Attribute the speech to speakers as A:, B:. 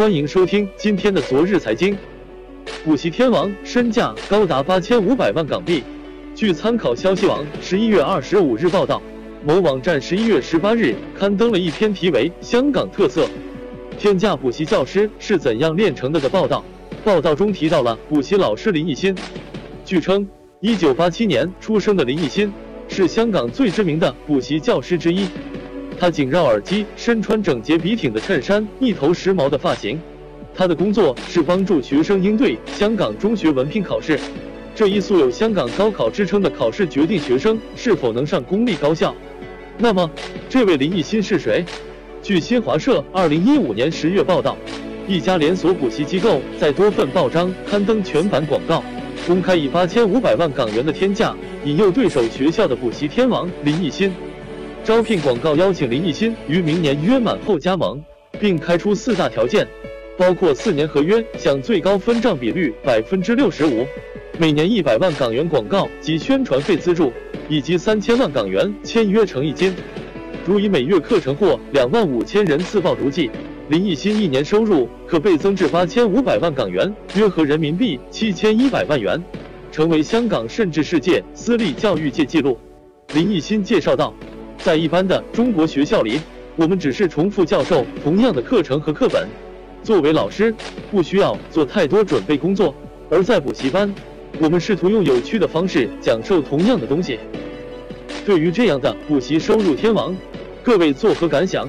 A: 欢迎收听今天的昨日财经。补习天王身价高达八千五百万港币。据参考消息网十一月二十五日报道，某网站十一月十八日刊登了一篇题为《香港特色：天价补习教师是怎样炼成的》的报道。报道中提到了补习老师林奕欣。据称，一九八七年出生的林奕欣是香港最知名的补习教师之一。他紧绕耳机，身穿整洁笔挺的衬衫，一头时髦的发型。他的工作是帮助学生应对香港中学文凭考试。这一素有香港高考之称的考试，决定学生是否能上公立高校。那么，这位林奕欣是谁？据新华社二零一五年十月报道，一家连锁补习机构在多份报章刊登全版广告，公开以八千五百万港元的天价引诱对手学校的补习天王林奕欣。招聘广告邀请林奕欣于明年约满后加盟，并开出四大条件，包括四年合约，享最高分账比率百分之六十五，每年一百万港元广告及宣传费资助，以及三千万港元签约诚意金。如以每月课程或两万五千人次报读计，林奕欣一年收入可倍增至八千五百万港元，约合人民币七千一百万元，成为香港甚至世界私立教育界纪录。林奕欣介绍道。在一般的中国学校里，我们只是重复教授同样的课程和课本。作为老师，不需要做太多准备工作；而在补习班，我们试图用有趣的方式讲授同样的东西。对于这样的补习收入天王，各位作何感想？